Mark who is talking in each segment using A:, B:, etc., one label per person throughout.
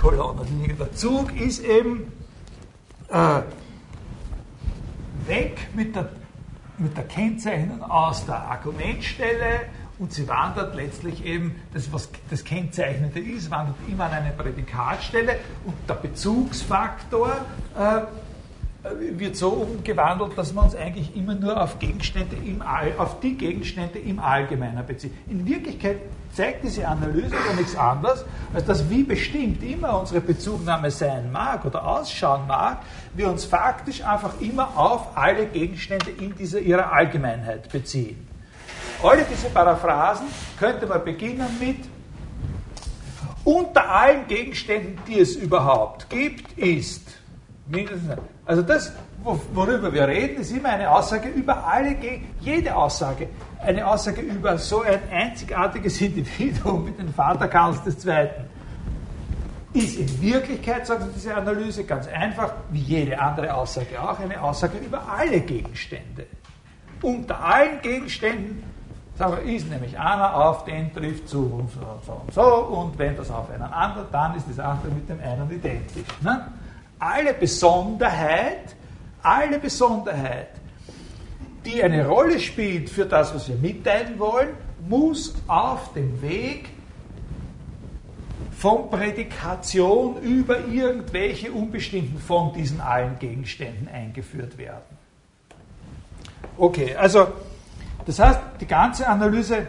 A: Kolonnenlinie. Der Zug ist eben äh, weg mit der, mit der Kennzeichnung aus der Argumentstelle und sie wandert letztlich eben, das was das Kennzeichnende ist, wandert immer an eine Prädikatstelle und der Bezugsfaktor äh, wird so umgewandelt, dass man uns eigentlich immer nur auf Gegenstände im All, auf die Gegenstände im Allgemeinen bezieht. In Wirklichkeit zeigt diese Analyse aber nichts anderes, als dass wie bestimmt immer unsere Bezugnahme sein mag oder ausschauen mag, wir uns faktisch einfach immer auf alle Gegenstände in dieser ihrer Allgemeinheit beziehen. Alle diese Paraphrasen könnte man beginnen mit unter allen Gegenständen, die es überhaupt gibt, ist mindestens. Also das, worüber wir reden, ist immer eine Aussage über alle, jede Aussage, eine Aussage über so ein einzigartiges Individuum mit dem Vater Karls II. Ist in Wirklichkeit, sagt diese Analyse, ganz einfach, wie jede andere Aussage auch, eine Aussage über alle Gegenstände. Unter allen Gegenständen Sagen wir, ist nämlich einer auf den trifft zu und so und so und so und wenn das auf einen anderen, dann ist das andere mit dem einen identisch. Ne? Alle Besonderheit, alle Besonderheit, die eine Rolle spielt für das, was wir mitteilen wollen, muss auf dem Weg von Prädikation über irgendwelche unbestimmten von diesen allen Gegenständen eingeführt werden. Okay, also das heißt, die ganze Analyse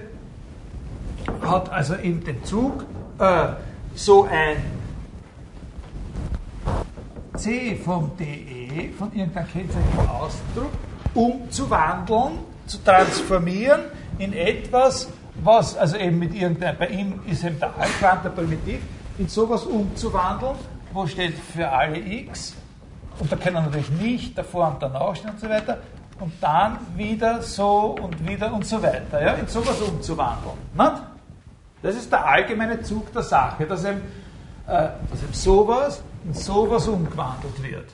A: hat also eben den Zug, äh, so ein C vom DE, von irgendeinem kennzeichnenden Ausdruck, umzuwandeln, zu transformieren in etwas, was, also eben mit irgendeinem, bei ihm ist eben der Allquant der Primitiv, in sowas umzuwandeln, wo steht für alle x, und da können natürlich nicht davor und danach stehen und so weiter, und dann wieder so und wieder und so weiter, ja, in sowas umzuwandeln. Nicht? Das ist der allgemeine Zug der Sache, dass eben, äh, dass eben sowas in sowas umgewandelt wird.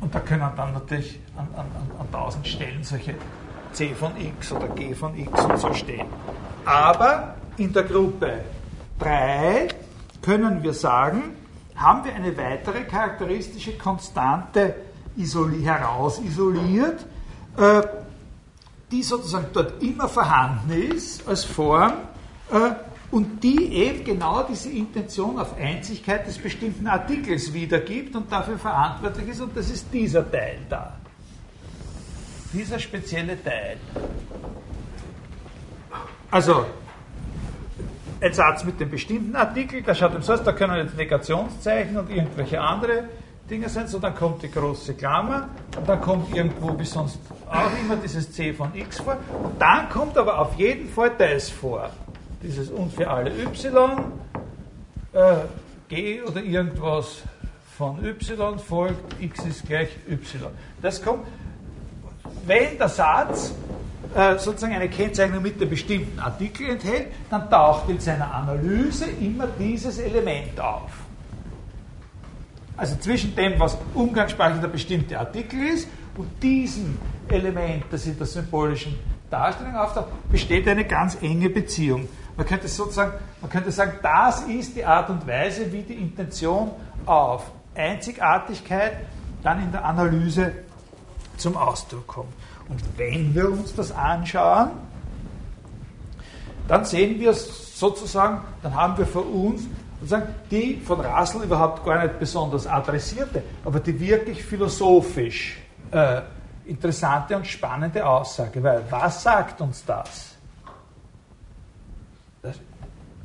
A: Und da können dann natürlich an, an, an tausend Stellen solche C von x oder G von x und so stehen. Aber in der Gruppe 3 können wir sagen, haben wir eine weitere charakteristische Konstante isoli herausisoliert, äh, die sozusagen dort immer vorhanden ist als Form und die eben genau diese Intention auf Einzigkeit des bestimmten Artikels wiedergibt und dafür verantwortlich ist und das ist dieser Teil da. Dieser spezielle Teil. Also, ein Satz mit dem bestimmten Artikel, da schaut so aus, da können jetzt Negationszeichen und irgendwelche andere Dinge sein, so dann kommt die große Klammer und dann kommt irgendwo wie sonst auch immer dieses c von x vor und dann kommt aber auf jeden Fall das vor. Dieses und für alle y, äh, g oder irgendwas von y folgt, x ist gleich y. Das kommt, wenn der Satz äh, sozusagen eine Kennzeichnung mit einem bestimmten Artikel enthält, dann taucht in seiner Analyse immer dieses Element auf. Also zwischen dem, was umgangssprachlich der bestimmte Artikel ist, und diesem Element, das in der symbolischen Darstellung auftaucht, besteht eine ganz enge Beziehung. Man könnte sozusagen, man könnte sagen, das ist die Art und Weise, wie die Intention auf Einzigartigkeit dann in der Analyse zum Ausdruck kommt. Und wenn wir uns das anschauen, dann sehen wir sozusagen, dann haben wir vor uns die von Russell überhaupt gar nicht besonders adressierte, aber die wirklich philosophisch äh, interessante und spannende Aussage. Weil was sagt uns? Das,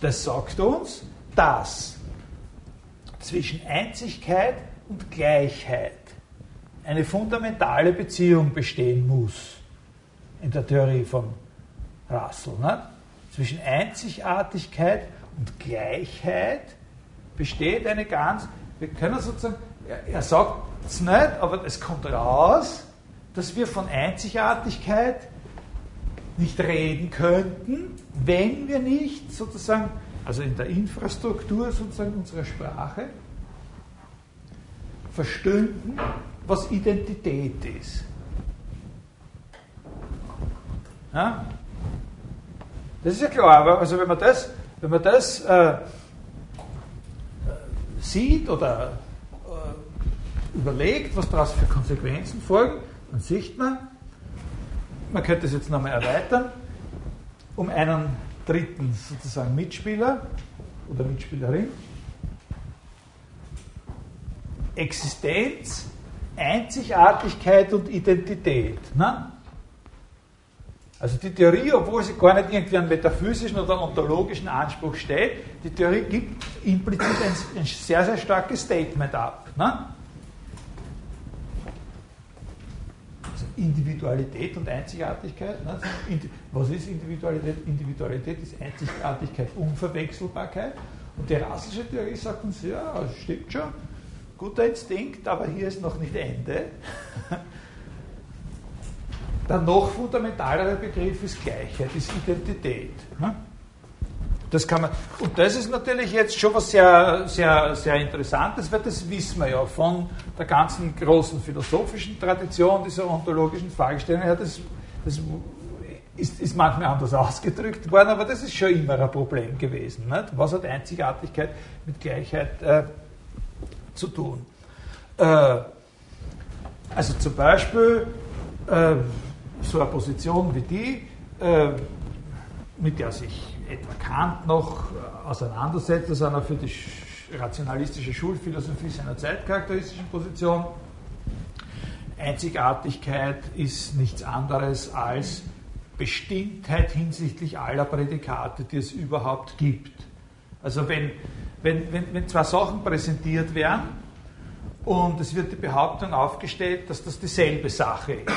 A: das sagt uns, dass zwischen Einzigkeit und Gleichheit eine fundamentale Beziehung bestehen muss in der Theorie von Russell. Ne? Zwischen Einzigartigkeit und Gleichheit besteht eine ganz, wir können sozusagen, er, er sagt es nicht, aber es kommt raus, dass wir von Einzigartigkeit nicht reden könnten, wenn wir nicht sozusagen, also in der Infrastruktur sozusagen unserer Sprache, verstünden, was Identität ist. Ja? Das ist ja klar, aber also wenn man das, wenn man das äh, sieht oder äh, überlegt, was daraus für Konsequenzen folgen, dann sieht man, man könnte es jetzt nochmal erweitern, um einen dritten sozusagen Mitspieler oder Mitspielerin. Existenz, Einzigartigkeit und Identität. Ne? Also die Theorie, obwohl sie gar nicht irgendwie einen metaphysischen oder ontologischen Anspruch steht, die Theorie gibt implizit ein, ein sehr, sehr starkes Statement ab. Ne? Also Individualität und Einzigartigkeit. Ne? Was ist Individualität? Individualität ist Einzigartigkeit, Unverwechselbarkeit. Und die rassische Theorie sagt uns, ja, stimmt schon, guter Instinkt, aber hier ist noch nicht Ende. Der noch fundamentalere Begriff ist Gleichheit, ist Identität. Das kann man, und das ist natürlich jetzt schon was sehr, sehr, sehr Interessantes, weil das wissen wir ja von der ganzen großen philosophischen Tradition dieser ontologischen Fragestellung her. Das, das ist, ist, manchmal anders ausgedrückt worden, aber das ist schon immer ein Problem gewesen. Nicht? Was hat Einzigartigkeit mit Gleichheit äh, zu tun? Äh, also zum Beispiel, äh, so eine Position wie die, äh, mit der sich etwa Kant noch äh, auseinandersetzt, aus einer für die rationalistische Schulphilosophie seiner Zeit charakteristischen Position. Einzigartigkeit ist nichts anderes als Bestimmtheit hinsichtlich aller Prädikate, die es überhaupt gibt. Also wenn, wenn, wenn, wenn zwei Sachen präsentiert werden und es wird die Behauptung aufgestellt, dass das dieselbe Sache ist,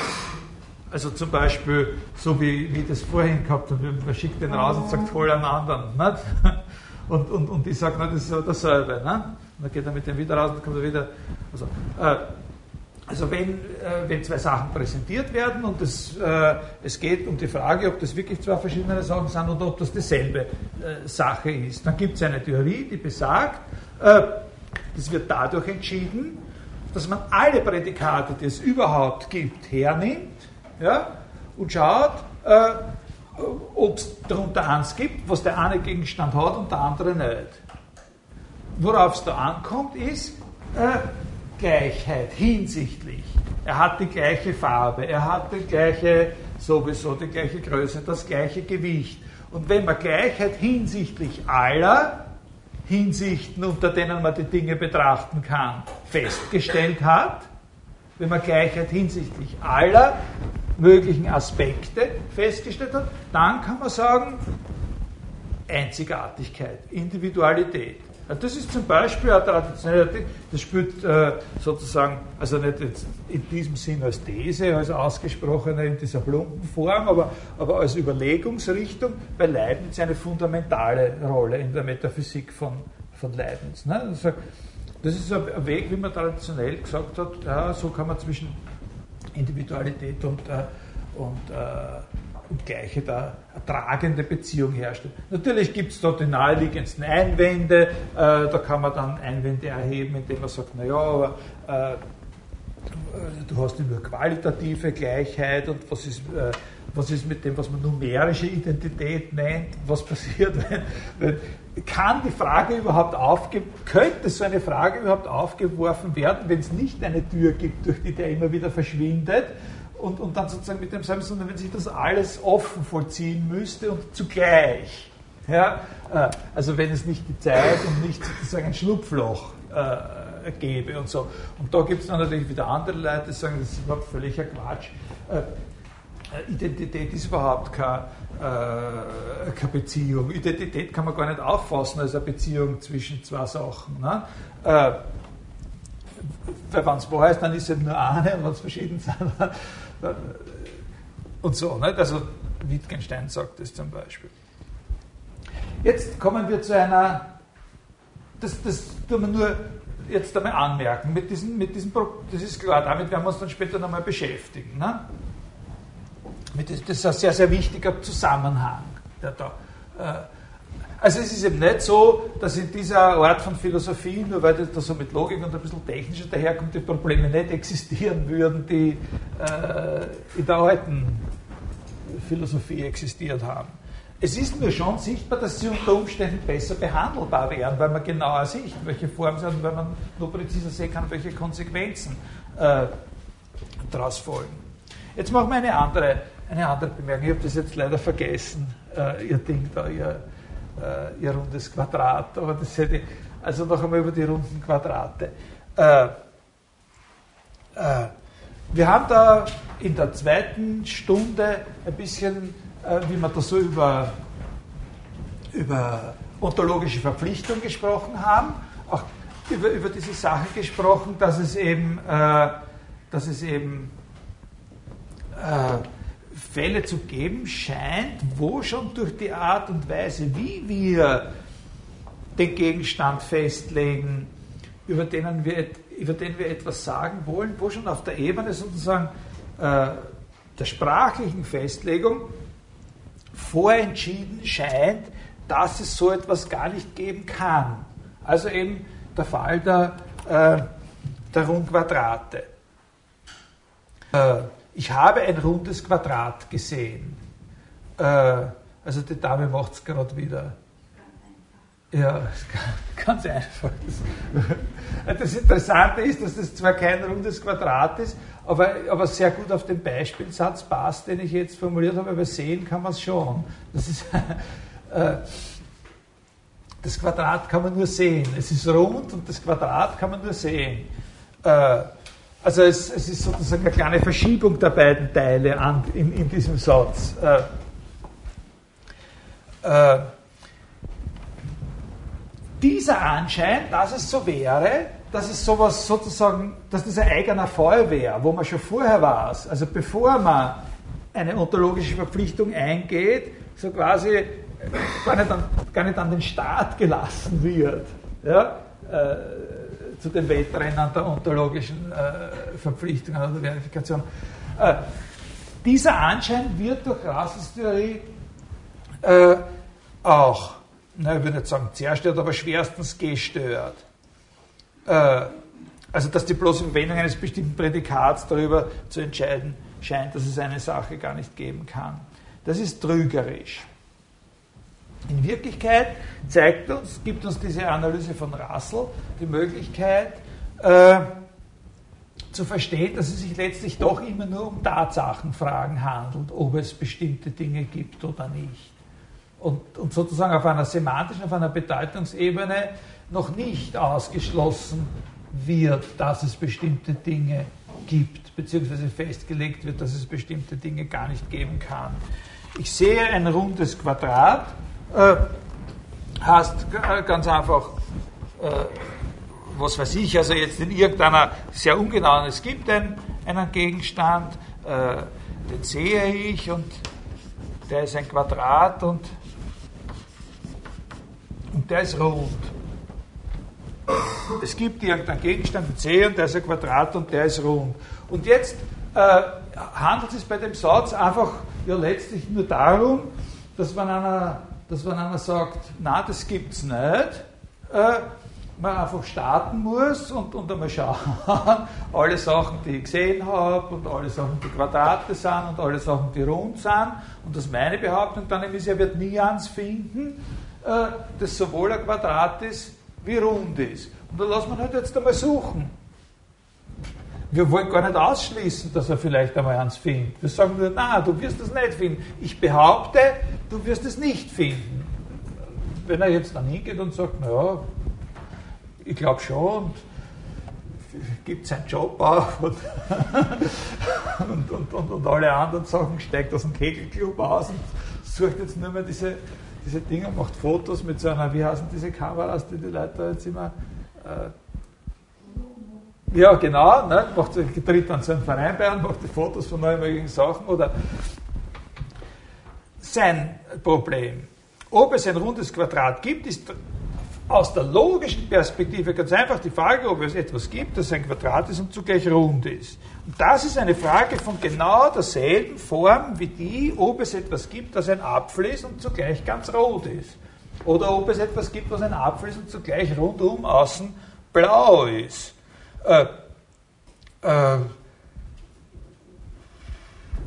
A: also zum Beispiel, so wie, wie das vorhin gehabt habe, man schickt den raus und sagt, hol einen anderen. Nicht? Und, und, und ich sage, das ist ja dasselbe. Nicht? Und dann geht er mit dem wieder raus und kommt er wieder. Also, äh, also wenn, äh, wenn zwei Sachen präsentiert werden und es, äh, es geht um die Frage, ob das wirklich zwei verschiedene Sachen sind oder ob das dieselbe äh, Sache ist, dann gibt es eine Theorie, die besagt, äh, das wird dadurch entschieden, dass man alle Prädikate, die es überhaupt gibt, hernimmt ja, und schaut, äh, ob es darunter eins gibt, was der eine Gegenstand hat und der andere nicht. Worauf es da ankommt, ist äh, Gleichheit hinsichtlich. Er hat die gleiche Farbe, er hat die gleiche, sowieso die gleiche Größe, das gleiche Gewicht. Und wenn man Gleichheit hinsichtlich aller Hinsichten, unter denen man die Dinge betrachten kann, festgestellt hat, wenn man Gleichheit hinsichtlich aller möglichen Aspekte festgestellt hat, dann kann man sagen, Einzigartigkeit, Individualität. Das ist zum Beispiel eine traditionelle, das spielt äh, sozusagen, also nicht in diesem Sinn als These, als ausgesprochene in dieser plumpen Form, aber, aber als Überlegungsrichtung bei Leibniz eine fundamentale Rolle in der Metaphysik von, von Leibniz. Ne? Also, das ist ein Weg, wie man traditionell gesagt hat, ja, so kann man zwischen Individualität und, äh, und, äh, und eine, eine tragende Beziehung herstellen. Natürlich gibt es dort die naheliegendsten Einwände, äh, da kann man dann Einwände erheben, indem man sagt, naja, aber du hast nur qualitative Gleichheit und was ist, äh, was ist mit dem, was man numerische Identität nennt, was passiert, wenn, wenn kann die Frage überhaupt aufge könnte so eine Frage überhaupt aufgeworfen werden, wenn es nicht eine Tür gibt, durch die der immer wieder verschwindet und, und dann sozusagen mit dem selben, sondern wenn sich das alles offen vollziehen müsste und zugleich. Ja, äh, also wenn es nicht die Zeit und nicht sozusagen ein Schlupfloch äh, gäbe und so. Und da gibt es dann natürlich wieder andere Leute, die sagen, das ist überhaupt völliger Quatsch. Äh, äh, Identität ist überhaupt keine, äh, keine, Beziehung. Identität kann man gar nicht auffassen als eine Beziehung zwischen zwei Sachen. Ne? Äh, weil wenn es wahr ist, dann ist es eben nur eine und wenn es verschieden sind, dann, und so. Nicht? Also Wittgenstein sagt das zum Beispiel. Jetzt kommen wir zu einer, das, das tun wir nur jetzt einmal anmerken, mit diesem, mit diesem, das ist klar, damit werden wir uns dann später nochmal beschäftigen. Ne? Das ist ein sehr, sehr wichtiger Zusammenhang. Der da, äh, also es ist eben nicht so, dass in dieser Art von Philosophie, nur weil das da so mit Logik und ein bisschen technischer daherkommt, die Probleme nicht existieren würden, die äh, in der alten Philosophie existiert haben. Es ist mir schon sichtbar, dass sie unter Umständen besser behandelbar wären, weil man genauer sieht, welche Form sie haben, weil man nur präziser sehen kann, welche Konsequenzen äh, daraus folgen. Jetzt machen wir eine andere, eine andere Bemerkung. Ich habe das jetzt leider vergessen, äh, Ihr Ding da, Ihr, äh, Ihr rundes Quadrat. Aber das hätte ich, also noch einmal über die runden Quadrate. Äh, äh, wir haben da in der zweiten Stunde ein bisschen äh, wie wir da so über, über ontologische Verpflichtung gesprochen haben, auch über, über diese Sache gesprochen, dass es eben, äh, dass es eben äh, Fälle zu geben scheint, wo schon durch die Art und Weise, wie wir den Gegenstand festlegen, über, denen wir, über den wir etwas sagen wollen, wo schon auf der Ebene sozusagen äh, der sprachlichen Festlegung vorentschieden scheint, dass es so etwas gar nicht geben kann. Also eben der Fall der, äh, der Rundquadrate. Äh, ich habe ein rundes Quadrat gesehen. Äh, also die Dame macht es gerade wieder. Ja, ganz einfach. Das Interessante ist, dass das zwar kein rundes Quadrat ist, aber, aber sehr gut auf den Beispielsatz passt, den ich jetzt formuliert habe, aber sehen kann man es schon. Das, ist, äh, das Quadrat kann man nur sehen. Es ist rund und das Quadrat kann man nur sehen. Äh, also es, es, ist sozusagen eine kleine Verschiebung der beiden Teile an, in, in diesem Satz. Äh, äh dieser Anschein, dass es so wäre, dass es sowas sozusagen, dass das ein eigener wäre, wo man schon vorher weiß, also bevor man eine ontologische Verpflichtung eingeht, so quasi gar nicht an, gar nicht an den Staat gelassen wird, ja, äh, zu den Wettrennen der ontologischen äh, Verpflichtungen oder Verifikation. Äh, dieser Anschein wird durch Russells Theorie äh, auch na, ich würde nicht sagen zerstört, aber schwerstens gestört. Äh, also, dass die bloße Verwendung eines bestimmten Prädikats darüber zu entscheiden scheint, dass es eine Sache gar nicht geben kann. Das ist trügerisch. In Wirklichkeit zeigt uns, gibt uns diese Analyse von Russell die Möglichkeit, äh, zu verstehen, dass es sich letztlich doch immer nur um Tatsachenfragen handelt, ob es bestimmte Dinge gibt oder nicht und, und sozusagen auf einer semantischen, auf einer Bedeutungsebene noch nicht ausgeschlossen wird, dass es bestimmte Dinge gibt, beziehungsweise festgelegt wird, dass es bestimmte Dinge gar nicht geben kann. Ich sehe ein rundes Quadrat, äh, heißt ganz einfach, äh, was weiß ich, also jetzt in irgendeiner sehr ungenauen, es gibt einen, einen Gegenstand, äh, den sehe ich und der ist ein Quadrat und und der ist rund. Es gibt irgendeinen Gegenstand C und der ist ein Quadrat und der ist rund. Und jetzt äh, handelt es bei dem Satz einfach ja letztlich nur darum, dass wenn einer, dass wenn einer sagt, na, das gibt's nicht, äh, man einfach starten muss und, und einmal schauen, alle Sachen, die ich gesehen habe und alle Sachen, die Quadrate sind und alle Sachen, die rund sind. Und das meine Behauptung dann ist, er wird nie eins finden, äh, das sowohl ein Quadrat ist wie rund ist. Und da lassen wir halt jetzt einmal suchen. Wir wollen gar nicht ausschließen, dass er vielleicht einmal eins findet. Wir sagen nur, na, du wirst es nicht finden. Ich behaupte, du wirst es nicht finden. Wenn er jetzt dann hingeht und sagt, naja, ich glaube schon, und gibt seinen Job auf und, und, und, und, alle anderen Sachen, steigt aus dem Kegelclub aus und sucht jetzt nur mehr diese diese Dinger, macht Fotos mit so einer, wie heißen diese Kameras, die die Leute jetzt immer. Äh, ja, genau, ne, macht, tritt dann so einen Verein bei und macht die Fotos von neuen möglichen Sachen oder sein Problem. Ob es ein rundes Quadrat gibt, ist aus der logischen Perspektive ganz einfach die Frage, ob es etwas gibt, das ein Quadrat ist und zugleich rund ist. Das ist eine Frage von genau derselben Form wie die, ob es etwas gibt, das ein Apfel ist und zugleich ganz rot ist. Oder ob es etwas gibt, was ein Apfel ist und zugleich rundum außen blau ist. Äh, äh,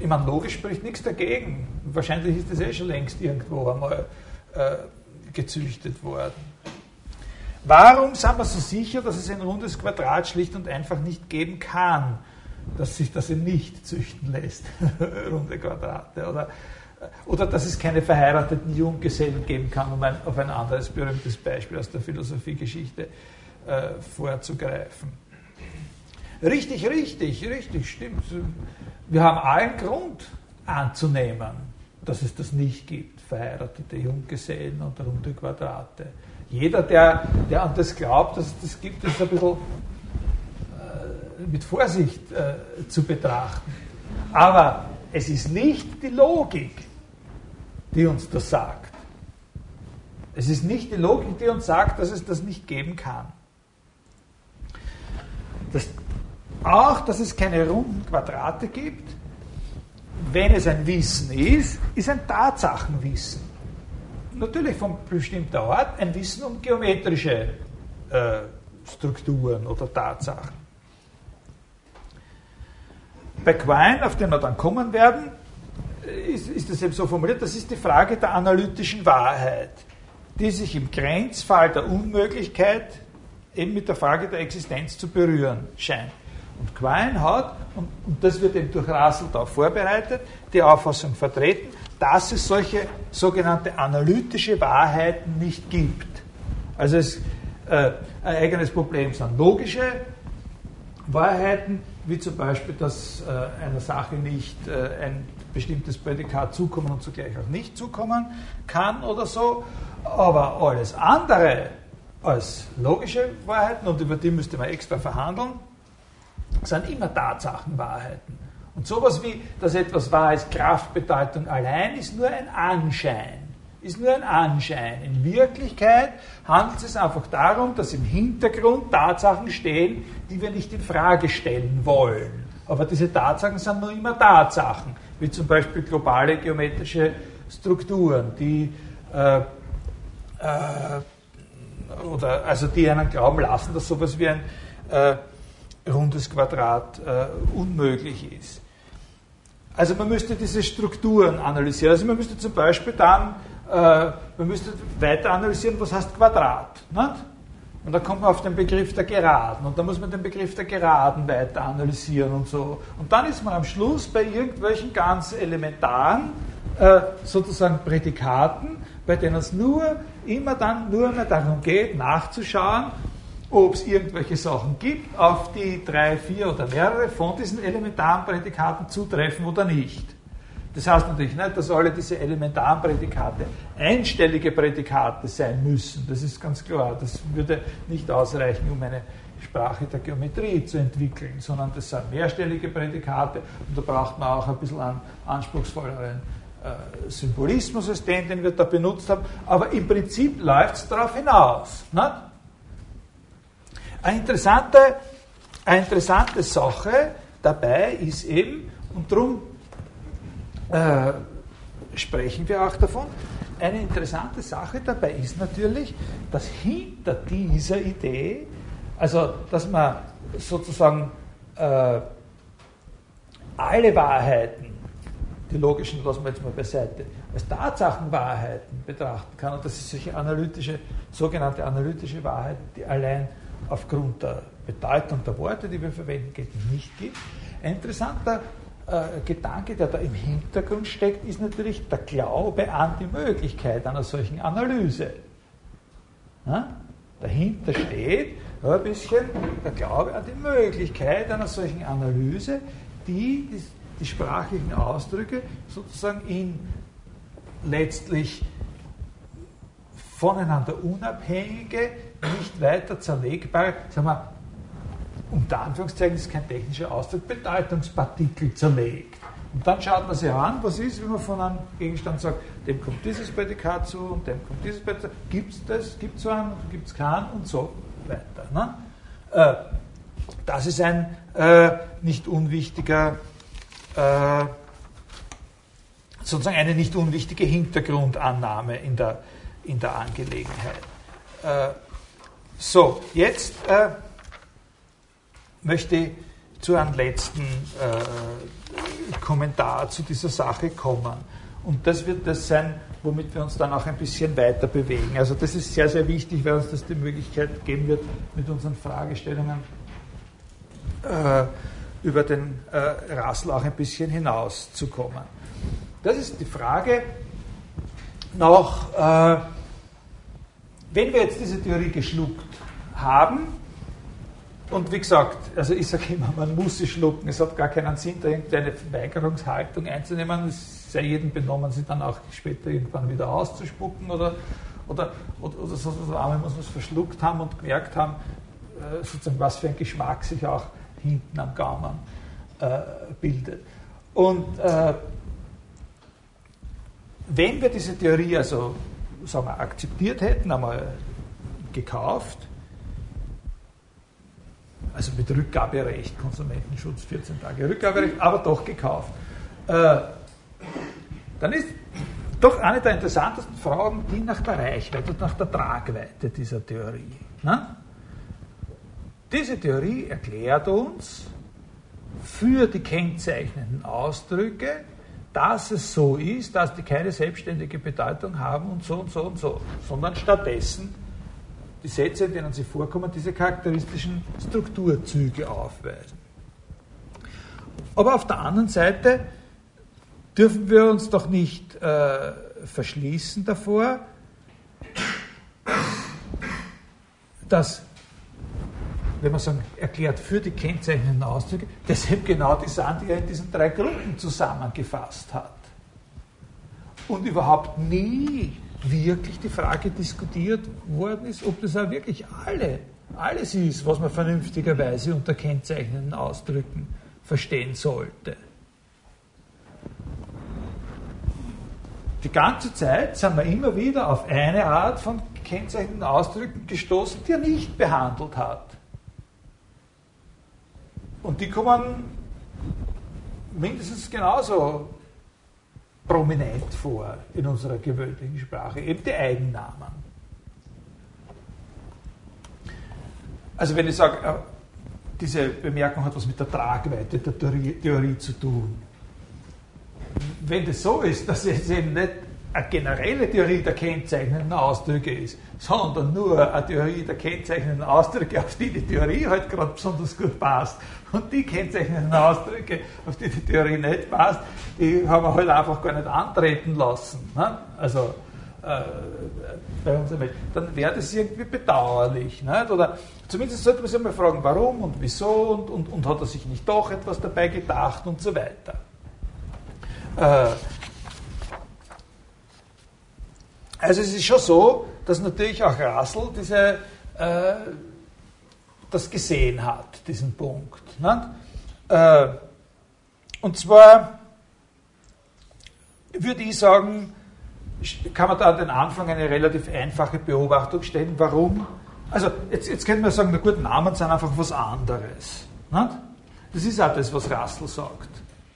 A: Ich meine, logisch spricht nichts dagegen. Wahrscheinlich ist das eh schon längst irgendwo einmal äh, gezüchtet worden. Warum sind wir so sicher, dass es ein rundes Quadrat schlicht und einfach nicht geben kann, dass sich das eben nicht züchten lässt, runde Quadrate? Oder, oder dass es keine verheirateten Junggesellen geben kann, um ein, auf ein anderes berühmtes Beispiel aus der Philosophiegeschichte äh, vorzugreifen. Richtig, richtig, richtig, stimmt. Wir haben allen Grund anzunehmen, dass es das nicht gibt, verheiratete Junggesellen und runde Quadrate. Jeder, der, der an das glaubt, dass es das gibt, ist ein bisschen mit Vorsicht äh, zu betrachten. Aber es ist nicht die Logik, die uns das sagt. Es ist nicht die Logik, die uns sagt, dass es das nicht geben kann. Das, auch, dass es keine runden Quadrate gibt, wenn es ein Wissen ist, ist ein Tatsachenwissen natürlich von bestimmter Art ein Wissen um geometrische äh, Strukturen oder Tatsachen. Bei Quine, auf den wir dann kommen werden, ist, ist das eben so formuliert, das ist die Frage der analytischen Wahrheit, die sich im Grenzfall der Unmöglichkeit eben mit der Frage der Existenz zu berühren scheint. Und Quine hat, und, und das wird eben durch Russell da vorbereitet, die Auffassung vertreten, dass es solche sogenannte analytische Wahrheiten nicht gibt. Also es, äh, ein eigenes Problem sind logische Wahrheiten, wie zum Beispiel, dass äh, einer Sache nicht äh, ein bestimmtes Prädikat zukommen und zugleich auch nicht zukommen kann oder so. Aber alles andere als logische Wahrheiten, und über die müsste man extra verhandeln, sind immer Tatsachenwahrheiten. Und sowas wie, dass etwas wahr ist, Kraftbedeutung allein, ist nur ein Anschein. Ist nur ein Anschein. In Wirklichkeit handelt es einfach darum, dass im Hintergrund Tatsachen stehen, die wir nicht in Frage stellen wollen. Aber diese Tatsachen sind nur immer Tatsachen, wie zum Beispiel globale geometrische Strukturen, die äh, äh, oder also die einen glauben lassen, dass sowas wie ein äh, rundes Quadrat äh, unmöglich ist. Also man müsste diese Strukturen analysieren. Also man müsste zum Beispiel dann, äh, man müsste weiter analysieren, was heißt Quadrat. Nicht? Und dann kommt man auf den Begriff der Geraden und dann muss man den Begriff der Geraden weiter analysieren und so. Und dann ist man am Schluss bei irgendwelchen ganz elementaren äh, sozusagen Prädikaten, bei denen es nur immer dann nur mehr darum geht, nachzuschauen, ob es irgendwelche Sachen gibt, auf die drei, vier oder mehrere von diesen elementaren Prädikaten zutreffen oder nicht. Das heißt natürlich nicht, dass alle diese elementaren Prädikate einstellige Prädikate sein müssen. Das ist ganz klar. Das würde nicht ausreichen, um eine Sprache der Geometrie zu entwickeln, sondern das sind mehrstellige Prädikate und da braucht man auch ein bisschen einen anspruchsvolleren äh, Symbolismus als den, den wir da benutzt haben. Aber im Prinzip läuft es darauf hinaus. Nicht? Eine interessante, eine interessante Sache dabei ist eben, und darum äh, sprechen wir auch davon, eine interessante Sache dabei ist natürlich, dass hinter dieser Idee, also dass man sozusagen äh, alle Wahrheiten, die logischen lassen wir jetzt mal beiseite, als Tatsachenwahrheiten betrachten kann und dass es solche analytische, sogenannte analytische Wahrheiten, die allein aufgrund der Bedeutung der Worte, die wir verwenden, nicht gibt. Ein interessanter Gedanke, der da im Hintergrund steckt, ist natürlich der Glaube an die Möglichkeit einer solchen Analyse. Ja? Dahinter steht ein bisschen der Glaube an die Möglichkeit einer solchen Analyse, die die, die sprachlichen Ausdrücke sozusagen in letztlich voneinander unabhängige, nicht weiter zerlegbare, sagen wir, unter Anführungszeichen ist kein technischer Ausdruck, Bedeutungspartikel zerlegt. Und dann schaut man sich an, was ist, wenn man von einem Gegenstand sagt, dem kommt dieses Prädikat zu und dem kommt dieses Prädikat zu. Gibt es das, gibt es so einen, gibt es keinen und so weiter. Ne? Äh, das ist ein äh, nicht unwichtiger, äh, sozusagen eine nicht unwichtige Hintergrundannahme in der, in der Angelegenheit. Äh, so, jetzt äh, möchte zu einem letzten äh, Kommentar zu dieser Sache kommen. Und das wird das sein, womit wir uns dann auch ein bisschen weiter bewegen. Also das ist sehr, sehr wichtig, weil uns das die Möglichkeit geben wird, mit unseren Fragestellungen äh, über den äh, Rassel auch ein bisschen hinauszukommen. Das ist die Frage nach, äh, wenn wir jetzt diese Theorie geschluckt haben, und wie gesagt, also ich sage immer, man muss sie schlucken. Es hat gar keinen Sinn, da irgendeine Weigerungshaltung einzunehmen. Es sei jedem benommen, sie dann auch später irgendwann wieder auszuspucken oder, oder, oder, oder so, so einmal muss man es verschluckt haben und gemerkt haben, äh, sozusagen, was für ein Geschmack sich auch hinten am Gaumen äh, bildet. Und äh, wenn wir diese Theorie also sagen wir, akzeptiert hätten, einmal gekauft, also mit Rückgaberecht, Konsumentenschutz, 14 Tage Rückgaberecht, aber doch gekauft, äh, dann ist doch eine der interessantesten Fragen die nach der Reichweite und nach der Tragweite dieser Theorie. Ne? Diese Theorie erklärt uns für die kennzeichnenden Ausdrücke, dass es so ist, dass die keine selbstständige Bedeutung haben und so und so und so, sondern stattdessen die Sätze, in denen sie vorkommen, diese charakteristischen Strukturzüge aufweisen. Aber auf der anderen Seite dürfen wir uns doch nicht äh, verschließen davor, dass wenn man sagen, erklärt für die kennzeichnenden Ausdrücke, eben genau die sind, die er in diesen drei Gruppen zusammengefasst hat. Und überhaupt nie wirklich die Frage diskutiert worden ist, ob das auch wirklich alle, alles ist, was man vernünftigerweise unter kennzeichnenden Ausdrücken verstehen sollte. Die ganze Zeit sind wir immer wieder auf eine Art von kennzeichnenden Ausdrücken gestoßen, die er nicht behandelt hat. Und die kommen mindestens genauso prominent vor in unserer gewöhnlichen Sprache, eben die Eigennamen. Also wenn ich sage, äh, diese Bemerkung hat was mit der Tragweite der Theorie, Theorie zu tun. Wenn das so ist, dass es eben nicht eine generelle Theorie der kennzeichnenden Ausdrücke ist, sondern nur eine Theorie der kennzeichnenden Ausdrücke, auf die die Theorie halt gerade besonders gut passt. Und die kennzeichnenden Ausdrücke, auf die die Theorie nicht passt, die haben wir halt einfach gar nicht antreten lassen. Ne? Also äh, bei uns dann wäre das irgendwie bedauerlich. Nicht? Oder zumindest sollte man sich mal fragen, warum und wieso und, und, und hat er sich nicht doch etwas dabei gedacht und so weiter. Äh, also es ist schon so, dass natürlich auch Russell diese, äh, das gesehen hat, diesen Punkt. Äh, und zwar würde ich sagen, kann man da an den Anfang eine relativ einfache Beobachtung stellen. Warum? Also jetzt, jetzt könnte man sagen, na gut, Namen sind einfach was anderes. Nicht? Das ist auch das, was Russell sagt.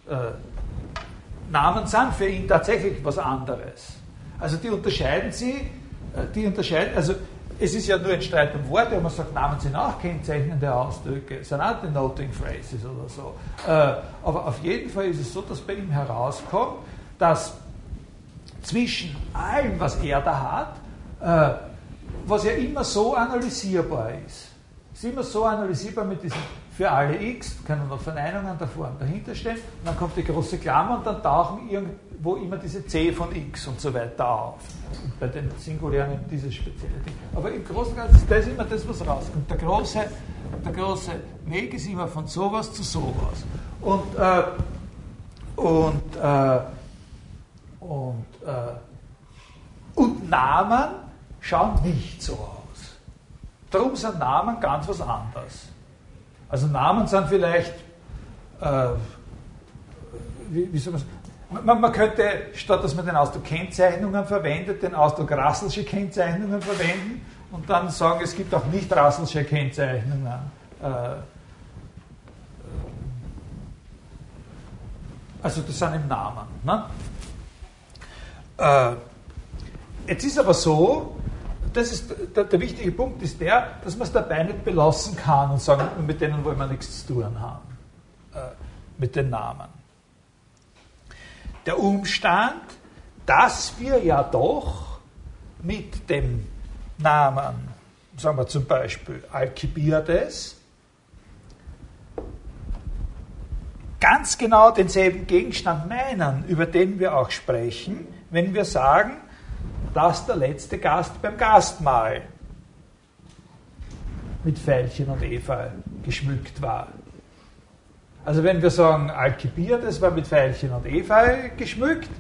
A: Äh, Namen sind für ihn tatsächlich was anderes. Also die unterscheiden sie, äh, die unterscheiden, also es ist ja nur ein Streit um Worte, aber man sagt, Namen sind auch kennzeichnende Ausdrücke, sind auch Denoting Phrases oder so. Äh, aber auf jeden Fall ist es so, dass bei ihm herauskommt, dass zwischen allem, was er da hat, äh, was ja immer so analysierbar ist, ist immer so analysierbar mit diesem für alle x, können noch Verneinungen davor und dahinter stehen, und dann kommt die große Klammer und dann tauchen irgendwo immer diese c von x und so weiter auf. Und bei den Singulären dieses spezielle Ding. Aber im Großen und Ganzen ist das immer das, was rauskommt. Der große, der große Weg ist immer von sowas zu sowas. Und, äh, und, äh, und, äh, und Namen schauen nicht so aus. Darum sind Namen ganz was anderes. Also Namen sind vielleicht, äh, wie, wie soll man man, man könnte, statt dass man den Ausdruck Kennzeichnungen verwendet, den Ausdruck Rasselsche Kennzeichnungen verwenden und dann sagen, es gibt auch nicht Rasselsche Kennzeichnungen. Äh, also das sind im Namen. Ne? Äh, jetzt ist aber so, das ist der, der, wichtige Punkt ist der, dass man es dabei nicht belassen kann und sagen, mit denen wollen wir nichts zu tun haben. mit den Namen. Der Umstand, dass wir ja doch mit dem Namen, sagen wir zum Beispiel Alkibiades, ganz genau denselben Gegenstand meinen, über den wir auch sprechen, wenn wir sagen, dass der letzte Gast beim Gastmahl mit Veilchen und Efeu geschmückt war. Also wenn wir sagen, Alkibiades war mit Veilchen und Efeu geschmückt,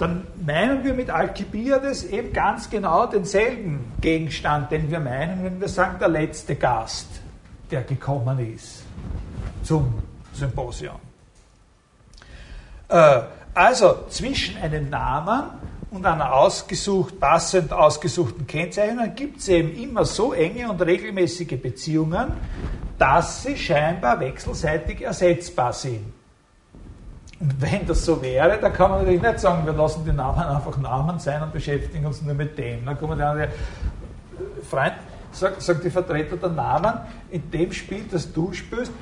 A: dann meinen wir mit Alkibiades eben ganz genau denselben Gegenstand, den wir meinen, wenn wir sagen, der letzte Gast, der gekommen ist zum Symposion. Äh, also zwischen einem Namen und einer ausgesucht, passend ausgesuchten Kennzeichnung gibt es eben immer so enge und regelmäßige Beziehungen, dass sie scheinbar wechselseitig ersetzbar sind. Und wenn das so wäre, dann kann man natürlich nicht sagen, wir lassen die Namen einfach Namen sein und beschäftigen uns nur mit dem. Dann kommen die anderen, Freund, sagt sag die Vertreter der Namen, in dem Spiel, das du spielst,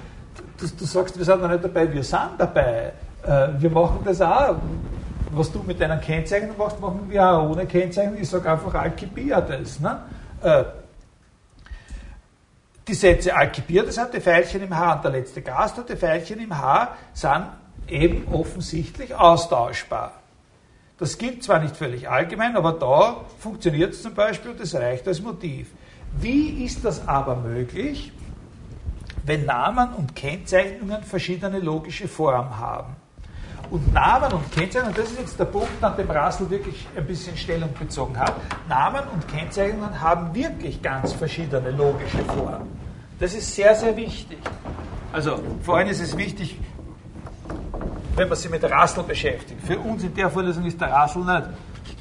A: du, du sagst, wir sind da nicht dabei, wir sind dabei. Äh, wir machen das auch. Was du mit deiner Kennzeichnung machst, machen wir auch ohne Kennzeichnung. Ich sage einfach Alkibiades. Ne? Äh, die Sätze Alkibiades die Pfeilchen im Haar und der letzte Gast hat die Pfeilchen im Haar, sind eben offensichtlich austauschbar. Das gilt zwar nicht völlig allgemein, aber da funktioniert es zum Beispiel und das reicht als Motiv. Wie ist das aber möglich? wenn Namen und Kennzeichnungen verschiedene logische Formen haben. Und Namen und Kennzeichnungen, das ist jetzt der Punkt, an dem Rassel wirklich ein bisschen Stellung bezogen hat, Namen und Kennzeichnungen haben wirklich ganz verschiedene logische Formen. Das ist sehr, sehr wichtig. Also vor allem ist es wichtig, wenn man sich mit Rassel beschäftigt. Für uns in der Vorlesung ist der Rassel nicht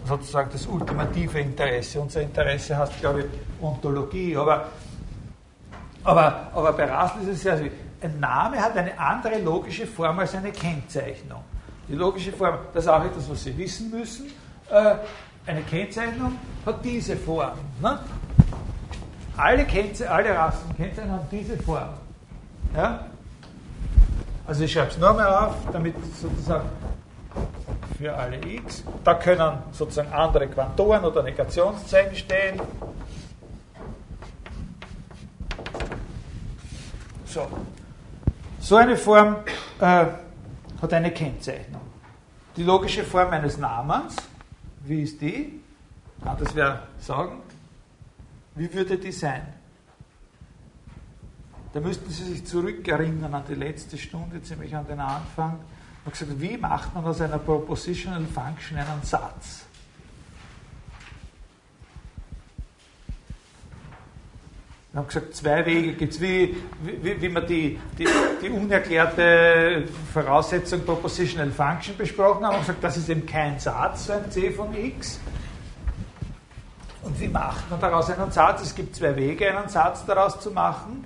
A: sozusagen das ultimative Interesse. Unser Interesse heißt, glaube ich, Ontologie. Aber aber, aber bei Rassel ist es sehr, ein Name hat eine andere logische Form als eine Kennzeichnung. Die logische Form, das ist auch etwas, was Sie wissen müssen. Äh, eine Kennzeichnung hat diese Form. Ne? Alle, Kennze alle Rassen Kennzeichnungen haben diese Form. Ja? Also ich schreibe es nur mal auf, damit sozusagen für alle x. Da können sozusagen andere Quantoren oder Negationszeichen stehen. So, so eine Form äh, hat eine Kennzeichnung. Die logische Form eines Namens, wie ist die? Kann das wer sagen? Wie würde die sein? Da müssten Sie sich zurückerinnern an die letzte Stunde, ziemlich an den Anfang. Und gesagt, wie macht man aus einer Propositional Function einen Satz? Wir haben gesagt, zwei Wege gibt es, wie, wie, wie wir die, die, die, unerklärte Voraussetzung Propositional Function besprochen haben. Wir haben gesagt, das ist eben kein Satz, so ein c von x. Und wie macht man daraus einen Satz? Es gibt zwei Wege, einen Satz daraus zu machen.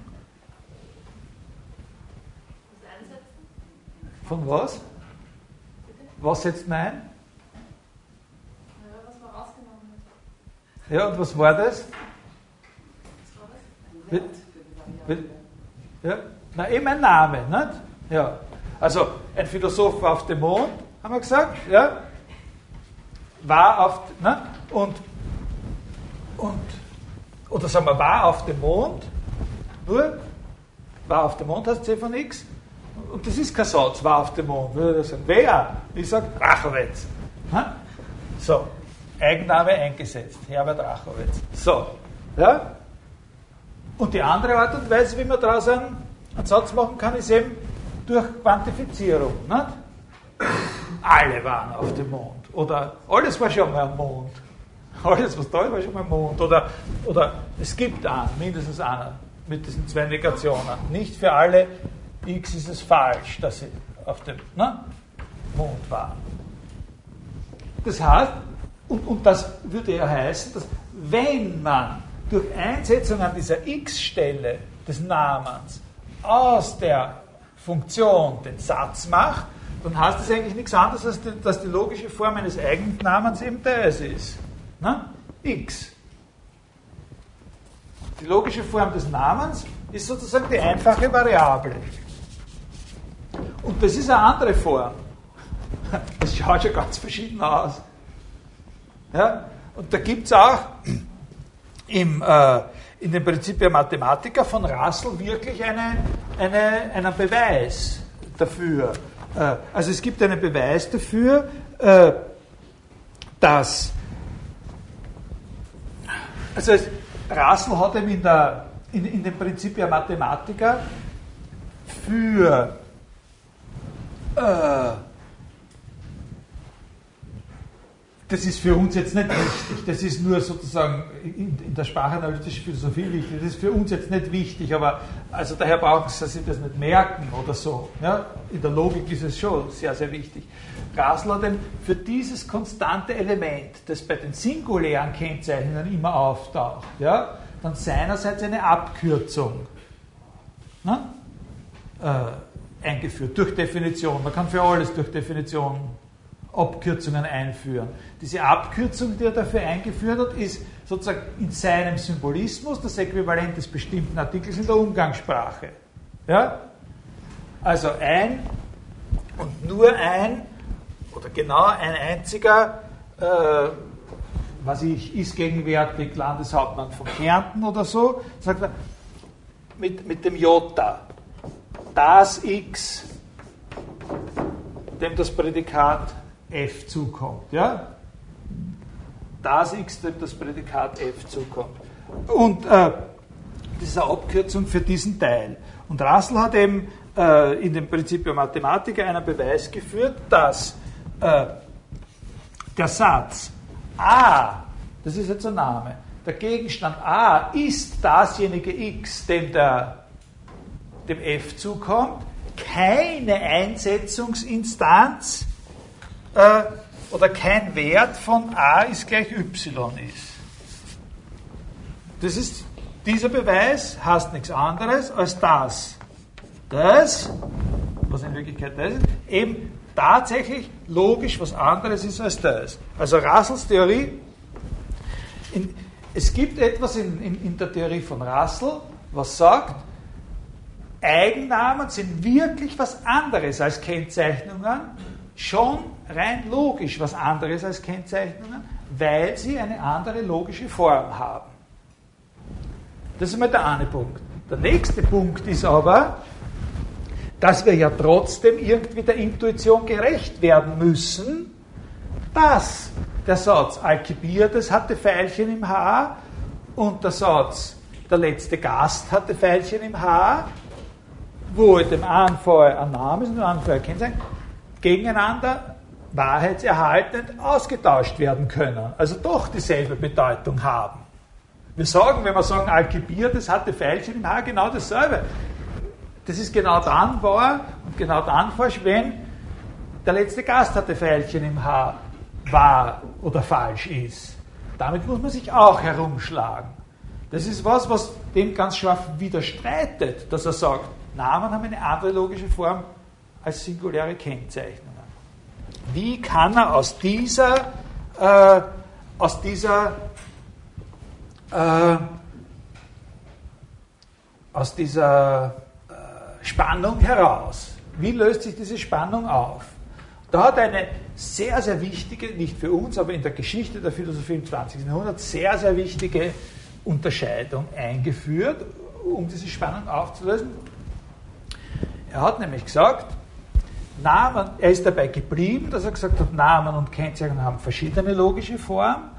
A: Von was? Was setzt man ein? Ja, und was war das? Ja? Na, eben ein Name, nicht? Ja. Also, ein Philosoph war auf dem Mond, haben wir gesagt, ja? War auf, ne? Und, und, oder sagen wir, war auf dem Mond, nur, war auf dem Mond heißt C von X, und das ist kein Satz, war auf dem Mond, würde das sagen, wer? Ich sage, Rachowitz. So, Eigenname eingesetzt, Herbert Rachowitz. So, ja? Und die andere Art und Weise, wie man daraus einen, einen Satz machen kann, ist eben durch Quantifizierung. Nicht? Alle waren auf dem Mond. Oder alles war schon mal am Mond. Alles, was da ist, war schon mal am Mond. Oder, oder es gibt einen, mindestens einen, mit diesen zwei Negationen. Nicht für alle x ist es falsch, dass sie auf dem ne, Mond waren. Das heißt, und, und das würde ja heißen, dass wenn man durch Einsetzung an dieser x-Stelle des Namens aus der Funktion den Satz macht, dann heißt das eigentlich nichts anderes, als die, dass die logische Form eines Eigennamens eben das ist. Na? x. Die logische Form des Namens ist sozusagen die einfache Variable. Und das ist eine andere Form. Das schaut schon ganz verschieden aus. Ja? Und da gibt es auch im, äh, in den Prinzipien Mathematica von Russell wirklich eine, eine, einen Beweis dafür. Äh, also es gibt einen Beweis dafür, äh, dass also Russell hat ihm in, der, in, in den Prinzipien Mathematica für äh, das ist für uns jetzt nicht wichtig, das ist nur sozusagen in, der sprachanalytischen Philosophie wichtig, das ist für uns jetzt nicht wichtig, aber also daher brauchen Sie sich das nicht merken oder so. Ja? In der Logik ist es schon sehr, sehr wichtig. Grasler denn für dieses konstante Element, das bei den singulären Kennzeichnungen immer auftaucht, ja, dann seinerseits eine Abkürzung ne, äh, eingeführt, durch Definition. Man kann für alles durch Definition Abkürzungen einführen. Diese Abkürzung, die er dafür eingeführt hat, ist sozusagen in seinem Symbolismus das Äquivalent des bestimmten Artikels in der Umgangssprache. Ja? Also ein und nur ein oder genau ein einziger, äh, was ich, ist gegenwärtig Landeshauptmann von Kärnten oder so, sagt er, mit, mit dem Jota, das X, dem das Prädikat f zukommt. Ja? Das x dem das Prädikat f zukommt. Und äh, das ist eine Abkürzung für diesen Teil. Und Russell hat eben äh, in dem Prinzip Mathematiker einen Beweis geführt, dass äh, der Satz A, das ist jetzt ein Name, der Gegenstand A ist dasjenige x, dem der, dem f zukommt, keine Einsetzungsinstanz äh, oder kein Wert von a ist gleich y ist. Das ist, dieser Beweis heißt nichts anderes als das. Das, was in Wirklichkeit das ist, eben tatsächlich logisch was anderes ist als das. Also Russells Theorie, in, es gibt etwas in, in, in der Theorie von Russell, was sagt, Eigennamen sind wirklich was anderes als Kennzeichnungen, schon rein logisch was anderes als Kennzeichnungen, weil sie eine andere logische Form haben. Das ist mal der eine Punkt. Der nächste Punkt ist aber, dass wir ja trotzdem irgendwie der Intuition gerecht werden müssen, dass der Satz Alkibiades hatte Pfeilchen im Haar und der Satz der letzte Gast hatte Pfeilchen im Haar, wo dem vorher ein Name ist und dem anderen vorher Kennzeichen, gegeneinander wahrheitserhaltend ausgetauscht werden können, also doch dieselbe Bedeutung haben. Wir sagen, wenn wir sagen, Alkibiades hatte Pfeilchen im Haar, genau dasselbe. Das ist genau dann wahr und genau dann falsch, wenn der letzte Gast hatte Pfeilchen im Haar wahr oder falsch ist. Damit muss man sich auch herumschlagen. Das ist was, was dem ganz scharf widerstreitet, dass er sagt, Namen haben eine andere logische Form als singuläre Kennzeichnungen. Wie kann er aus dieser, äh, aus dieser, äh, aus dieser äh, Spannung heraus, wie löst sich diese Spannung auf? Da hat eine sehr, sehr wichtige, nicht für uns, aber in der Geschichte der Philosophie im 20. Jahrhundert, sehr, sehr wichtige Unterscheidung eingeführt, um diese Spannung aufzulösen. Er hat nämlich gesagt, Namen, er ist dabei geblieben, dass er gesagt hat, Namen und Kennzeichen haben verschiedene logische Formen,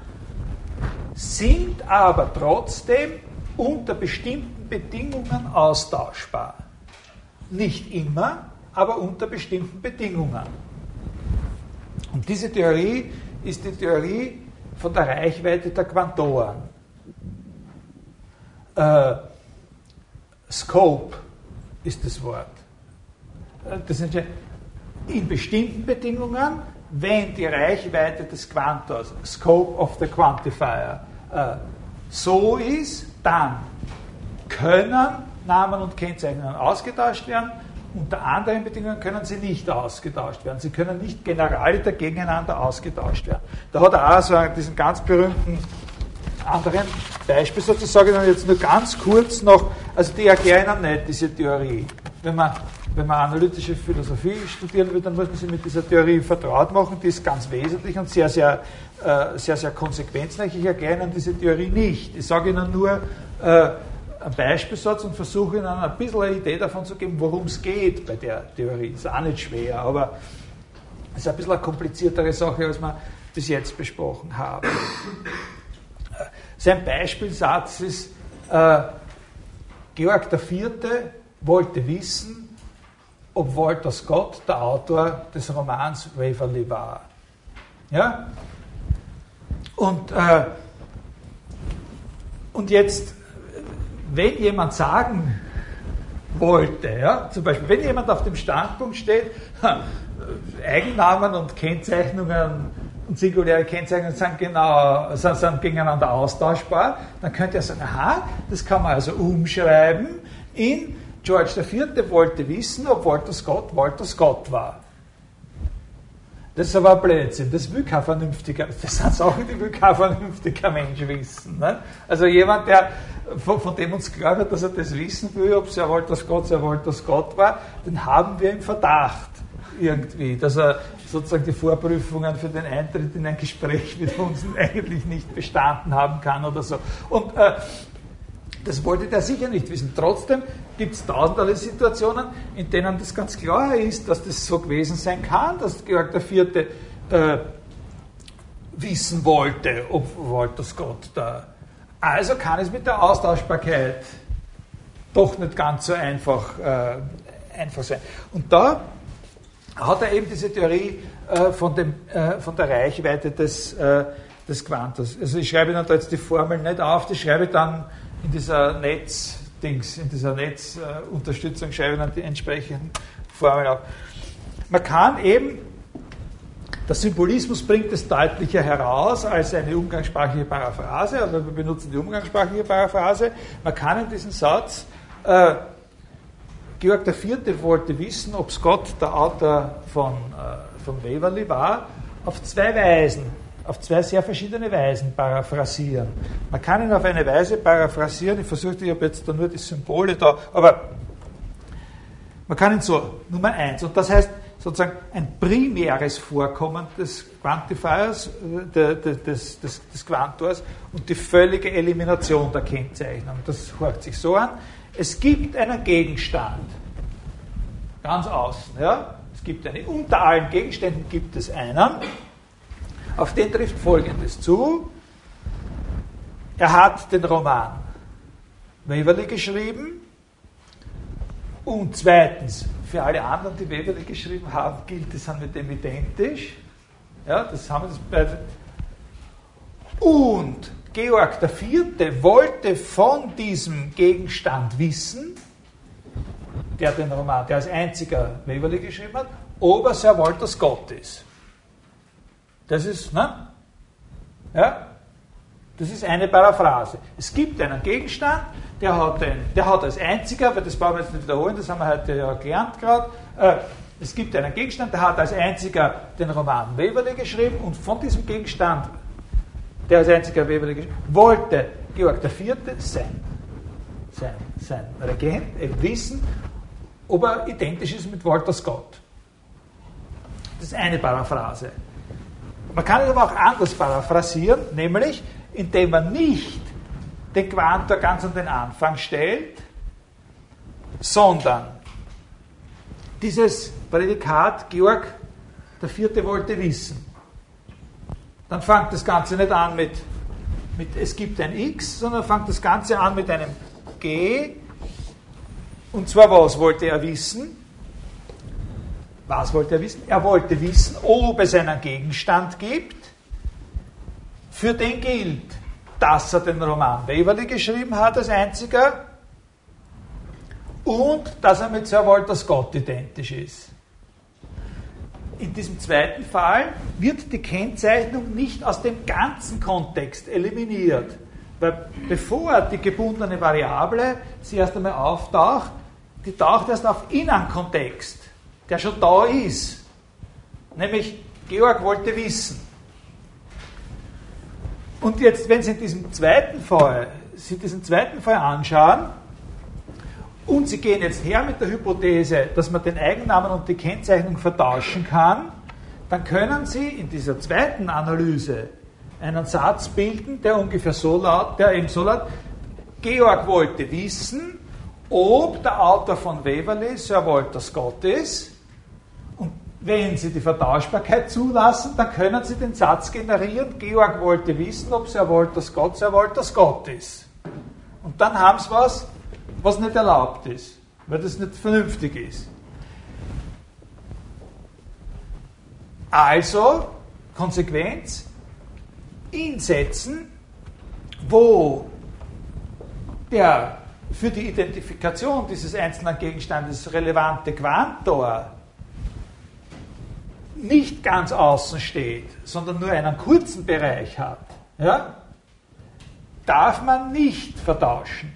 A: sind aber trotzdem unter bestimmten Bedingungen austauschbar. Nicht immer, aber unter bestimmten Bedingungen. Und diese Theorie ist die Theorie von der Reichweite der Quantoren. Äh, Scope ist das Wort. Äh, das in bestimmten Bedingungen, wenn die Reichweite des Quantors, Scope of the Quantifier, äh, so ist, dann können Namen und Kennzeichnungen ausgetauscht werden. Unter anderen Bedingungen können sie nicht ausgetauscht werden. Sie können nicht Generaliter gegeneinander ausgetauscht werden. Da hat er auch so diesen ganz berühmten anderen Beispiel sozusagen, jetzt nur ganz kurz noch, also die erklären nicht, diese Theorie. Wenn man wenn man analytische Philosophie studieren will, dann muss man sich mit dieser Theorie vertraut machen. Die ist ganz wesentlich und sehr, sehr, äh, sehr, sehr konsequenzreich. Ich erkläre Ihnen diese Theorie nicht. Ich sage Ihnen nur äh, einen Beispielsatz und versuche Ihnen ein bisschen eine Idee davon zu geben, worum es geht bei der Theorie. Ist auch nicht schwer, aber es ist ein bisschen eine kompliziertere Sache, als wir bis jetzt besprochen haben. Sein Beispielsatz ist, äh, Georg IV. wollte wissen, ob Walter Scott der Autor des Romans Waverly war. Ja? Und, äh, und jetzt, wenn jemand sagen wollte, ja, zum Beispiel, wenn jemand auf dem Standpunkt steht, Eigennamen und Kennzeichnungen und singuläre Kennzeichnungen sind, genau, sind, sind gegeneinander austauschbar, dann könnte er sagen, aha, das kann man also umschreiben in George IV. wollte wissen, ob Walter Scott Walter Scott war. Das ist aber Blödsinn, das will kein vernünftiger, das sind Sachen, die will kein vernünftiger Mensch wissen. Ne? Also jemand, der, von, von, dem uns klar wird, dass er das wissen will, ob es ja Walter Scott, ja Walter Scott war, den haben wir im Verdacht irgendwie, dass er sozusagen die Vorprüfungen für den Eintritt in ein Gespräch mit uns eigentlich nicht bestanden haben kann oder so. Und äh, das wollte der sicher nicht wissen. Trotzdem gibt es tausende Situationen, in denen das ganz klar ist, dass das so gewesen sein kann, dass Georg IV. Äh, wissen wollte, ob Walter Scott da. Also kann es mit der Austauschbarkeit doch nicht ganz so einfach, äh, einfach sein. Und da hat er eben diese Theorie äh, von, dem, äh, von der Reichweite des, äh, des Quantus. Also ich schreibe dann da jetzt die Formel nicht auf, die schreibe ich dann in dieser Netzdings, in dieser Netzunterstützung schreibe ich dann die entsprechenden Formeln auf. Man kann eben, der Symbolismus bringt es deutlicher heraus als eine umgangssprachliche Paraphrase, aber wir benutzen die umgangssprachliche Paraphrase. Man kann in diesem Satz, äh, Georg IV. wollte wissen, ob Scott der Autor von, äh, von Waverley war, auf zwei Weisen auf zwei sehr verschiedene Weisen paraphrasieren. Man kann ihn auf eine Weise paraphrasieren, ich versuche, ich habe jetzt da nur die Symbole da, aber man kann ihn so, Nummer eins, und das heißt sozusagen ein primäres Vorkommen des Quantifiers, äh, des, des, des Quantors und die völlige Elimination der Kennzeichnung. Das hört sich so an. Es gibt einen Gegenstand, ganz außen, ja. Es gibt eine, unter allen Gegenständen gibt es einen, auf den trifft Folgendes zu. Er hat den Roman Waverley geschrieben und zweitens, für alle anderen, die Waverley geschrieben haben, gilt, die sind mit dem identisch. Ja, das haben beide. Und Georg IV. wollte von diesem Gegenstand wissen, der den Roman, der als einziger Waverley geschrieben hat, ob er Sir Walter Scott ist. Das ist, ne? Ja? Das ist eine Paraphrase. Es gibt einen Gegenstand, der hat, den, der hat als einziger, weil das brauchen wir jetzt nicht wiederholen, das haben wir heute ja gelernt gerade, äh, es gibt einen Gegenstand, der hat als einziger den Roman Weberle geschrieben und von diesem Gegenstand, der als einziger Weberle geschrieben wollte Georg IV. sein, sein, sein Regent wissen, ob er identisch ist mit Walter Scott. Das ist eine Paraphrase. Man kann es aber auch anders paraphrasieren, nämlich indem man nicht den Quantor ganz an den Anfang stellt, sondern dieses Prädikat Georg der Vierte wollte wissen. Dann fängt das Ganze nicht an mit, mit es gibt ein X, sondern fängt das Ganze an mit einem G. Und zwar was wollte er wissen? Was wollte er wissen? Er wollte wissen, ob es einen Gegenstand gibt, für den gilt, dass er den Roman Waverley geschrieben hat als einziger und dass er mit Sir Walter Scott identisch ist. In diesem zweiten Fall wird die Kennzeichnung nicht aus dem ganzen Kontext eliminiert, weil bevor die gebundene Variable sie erst einmal auftaucht, die taucht erst auf in einem Kontext der schon da ist. Nämlich, Georg wollte wissen. Und jetzt, wenn Sie in diesem zweiten Fall, Sie diesen zweiten Fall anschauen, und Sie gehen jetzt her mit der Hypothese, dass man den Eigennamen und die Kennzeichnung vertauschen kann, dann können Sie in dieser zweiten Analyse einen Satz bilden, der ungefähr so laut, der eben so laut, Georg wollte wissen, ob der Autor von Waverley Sir Walter Scott ist. Wenn Sie die Vertauschbarkeit zulassen, dann können Sie den Satz generieren, Georg wollte wissen, ob Sir Walter Scott Sir Walter Scott ist. Und dann haben Sie was, was nicht erlaubt ist, weil das nicht vernünftig ist. Also, Konsequenz, in Sätzen, wo der für die Identifikation dieses einzelnen Gegenstandes relevante Quantor nicht ganz außen steht, sondern nur einen kurzen Bereich hat, ja, darf man nicht vertauschen.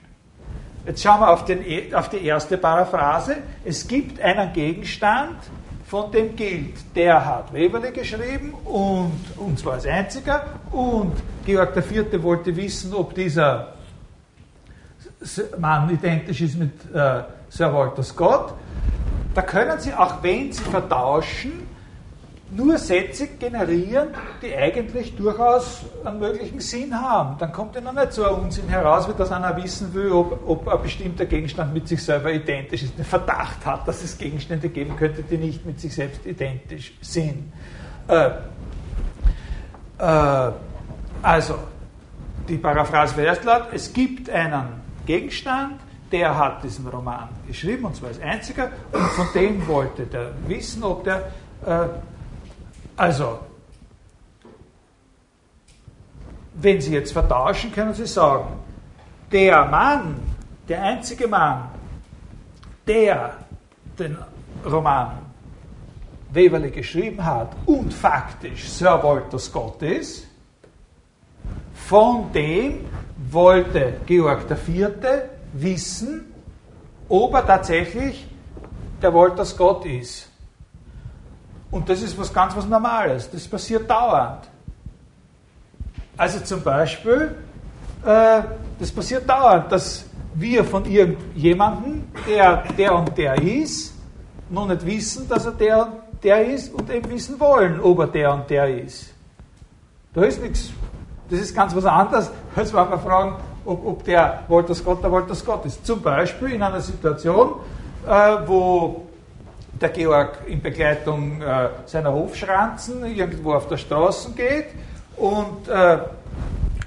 A: Jetzt schauen wir auf, den, e, auf die erste Paraphrase. Es gibt einen Gegenstand, von dem gilt, der hat Weberle geschrieben und, und zwar als einziger und Georg IV. wollte wissen, ob dieser Mann identisch ist mit äh, Sir Walter Scott. Da können Sie, auch wenn Sie vertauschen, nur Sätze generieren, die eigentlich durchaus einen möglichen Sinn haben. Dann kommt ja noch nicht so ein Unsinn heraus, wie dass einer wissen will, ob, ob ein bestimmter Gegenstand mit sich selber identisch ist, den Verdacht hat, dass es Gegenstände geben könnte, die nicht mit sich selbst identisch sind. Äh, äh, also, die Paraphrase wäre erst laut, es gibt einen Gegenstand, der hat diesen Roman geschrieben, und zwar als einziger, und von dem wollte der wissen, ob der äh, also, wenn Sie jetzt vertauschen, können Sie sagen, der Mann, der einzige Mann, der den Roman Weberle geschrieben hat und faktisch Sir Walter Scott ist, von dem wollte Georg IV. wissen, ob er tatsächlich der Walter Scott ist. Und das ist was ganz was Normales. Das passiert dauernd. Also zum Beispiel, äh, das passiert dauernd, dass wir von irgendjemandem, der der und der ist, noch nicht wissen, dass er der und der ist und eben wissen wollen, ob er der und der ist. Da ist nichts. Das ist ganz was anderes, als wenn wir fragen, ob, ob der Walter Scott der Walter Scott ist. Zum Beispiel in einer Situation, äh, wo der Georg in Begleitung äh, seiner Hofschranzen irgendwo auf der Straße geht und, äh,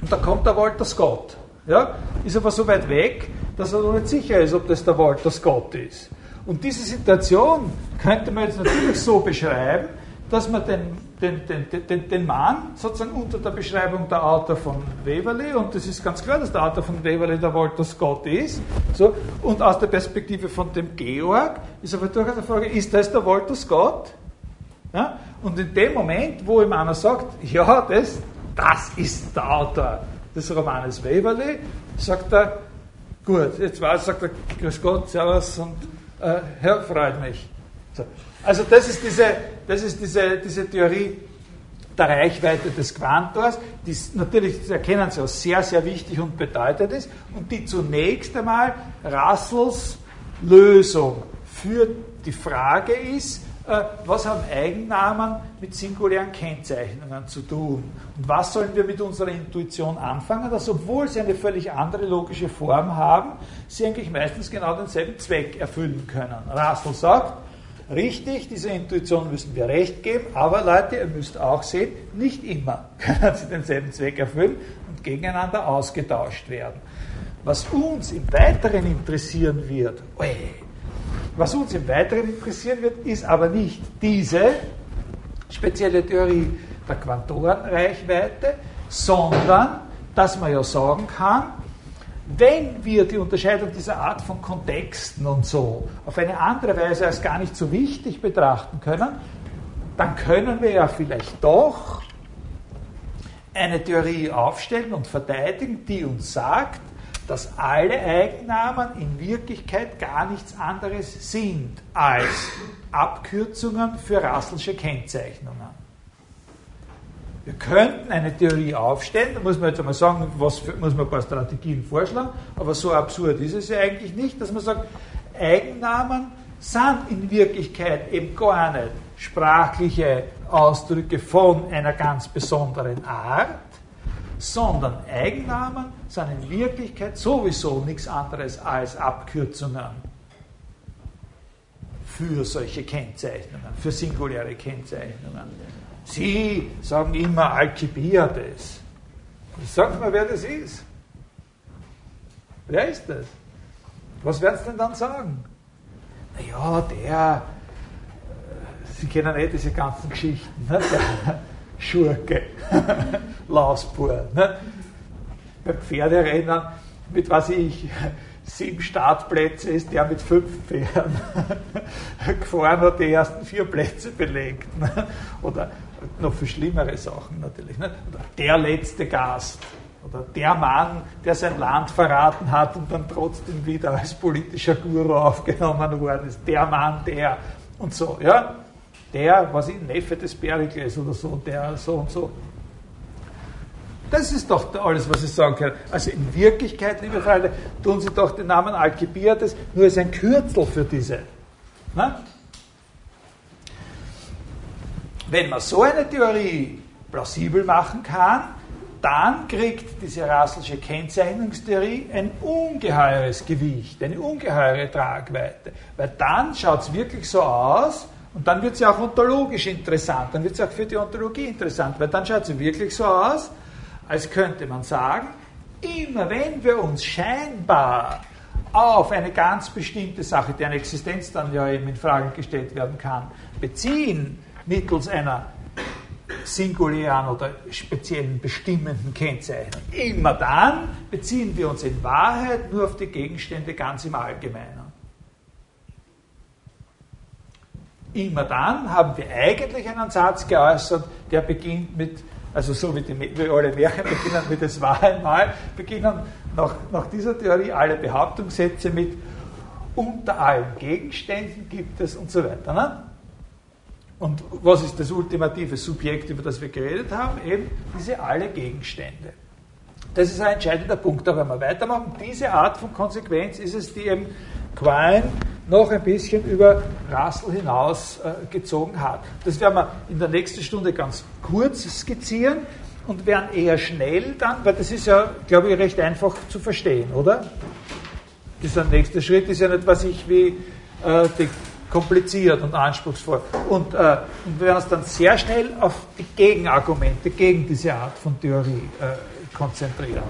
A: und da kommt der Walter Scott. Ja? Ist aber so weit weg, dass er noch nicht sicher ist, ob das der Walter Scott ist. Und diese Situation könnte man jetzt natürlich so beschreiben, dass man den, den, den, den, den Mann sozusagen unter der Beschreibung der Autor von Weverly, und das ist ganz klar, dass der Autor von Weverly der Walter Scott ist, so, und aus der Perspektive von dem Georg ist aber durchaus die Frage, ist das der Walter Scott? Ja? Und in dem Moment, wo ihm einer sagt, ja, das, das ist der Autor des Romanes Weverly, sagt er, gut, jetzt weiß, sagt er, grüß Gott, servus und äh, Herr, freut mich. So. Also das ist diese, das ist diese, diese Theorie der Reichweite des Quantors, die natürlich, das erkennen Sie auch, sehr, sehr wichtig und bedeutend ist und die zunächst einmal Russells Lösung für die Frage ist, äh, was haben Eigennamen mit singulären Kennzeichnungen zu tun? Und was sollen wir mit unserer Intuition anfangen, dass obwohl sie eine völlig andere logische Form haben, sie eigentlich meistens genau denselben Zweck erfüllen können? Russell sagt, Richtig, dieser Intuition müssen wir recht geben, aber Leute, ihr müsst auch sehen, nicht immer können sie denselben Zweck erfüllen und gegeneinander ausgetauscht werden. Was uns im Weiteren interessieren wird, was uns im Weiteren interessieren wird, ist aber nicht diese spezielle Theorie der Quantorenreichweite, sondern dass man ja sagen kann, wenn wir die Unterscheidung dieser Art von Kontexten und so auf eine andere Weise als gar nicht so wichtig betrachten können, dann können wir ja vielleicht doch eine Theorie aufstellen und verteidigen, die uns sagt, dass alle Eigennamen in Wirklichkeit gar nichts anderes sind als Abkürzungen für Russellsche Kennzeichnungen. Wir könnten eine Theorie aufstellen, da muss man jetzt einmal sagen, was für, muss man ein paar Strategien vorschlagen, aber so absurd ist es ja eigentlich nicht, dass man sagt, Eigennamen sind in Wirklichkeit eben gar nicht sprachliche Ausdrücke von einer ganz besonderen Art, sondern Eigennamen sind in Wirklichkeit sowieso nichts anderes als Abkürzungen für solche Kennzeichnungen, für singuläre Kennzeichnungen. Sie sagen immer Alcibiades. Sagt mal, wer das ist. Wer ist das? Was werden Sie denn dann sagen? Naja, der, äh, Sie kennen eh diese ganzen Geschichten, ne? der Schurke, Lausbur. Ne? Bei Pferderennen mit, was ich, sieben Startplätze ist der mit fünf Pferden gefahren hat, die ersten vier Plätze belegt. Ne? Oder noch viel schlimmere Sachen natürlich. Oder der letzte Gast. Oder der Mann, der sein Land verraten hat und dann trotzdem wieder als politischer Guru aufgenommen worden ist. Der Mann, der und so. Ja? Der, was ich, Neffe des Perikles oder so, der so und so. Das ist doch alles, was ich sagen kann. Also in Wirklichkeit, liebe Freunde, tun Sie doch den Namen Alkibiades nur als ein Kürzel für diese. Na? Wenn man so eine Theorie plausibel machen kann, dann kriegt diese Russellsche Kennzeichnungstheorie ein ungeheures Gewicht, eine ungeheure Tragweite. Weil dann schaut es wirklich so aus, und dann wird es ja auch ontologisch interessant, dann wird es auch für die Ontologie interessant, weil dann schaut es wirklich so aus, als könnte man sagen, immer wenn wir uns scheinbar auf eine ganz bestimmte Sache, deren Existenz dann ja eben in Frage gestellt werden kann, beziehen, mittels einer singulären oder speziellen bestimmenden Kennzeichnung. Immer dann beziehen wir uns in Wahrheit nur auf die Gegenstände ganz im Allgemeinen. Immer dann haben wir eigentlich einen Satz geäußert, der beginnt mit also so wie, die, wie alle Märchen beginnen mit es war einmal, beginnen nach, nach dieser Theorie alle Behauptungssätze mit unter allen Gegenständen gibt es und so weiter. Ne? Und was ist das ultimative Subjekt, über das wir geredet haben? Eben diese alle Gegenstände. Das ist ein entscheidender Punkt, da werden wir weitermachen. Diese Art von Konsequenz ist es, die eben Quine noch ein bisschen über Rassel hinaus äh, gezogen hat. Das werden wir in der nächsten Stunde ganz kurz skizzieren und werden eher schnell dann, weil das ist ja, glaube ich, recht einfach zu verstehen, oder? Dieser nächste Schritt ist ja nicht, was ich wie äh, die, kompliziert und anspruchsvoll. Und, äh, und wir werden uns dann sehr schnell auf die Gegenargumente gegen diese Art von Theorie äh, konzentrieren.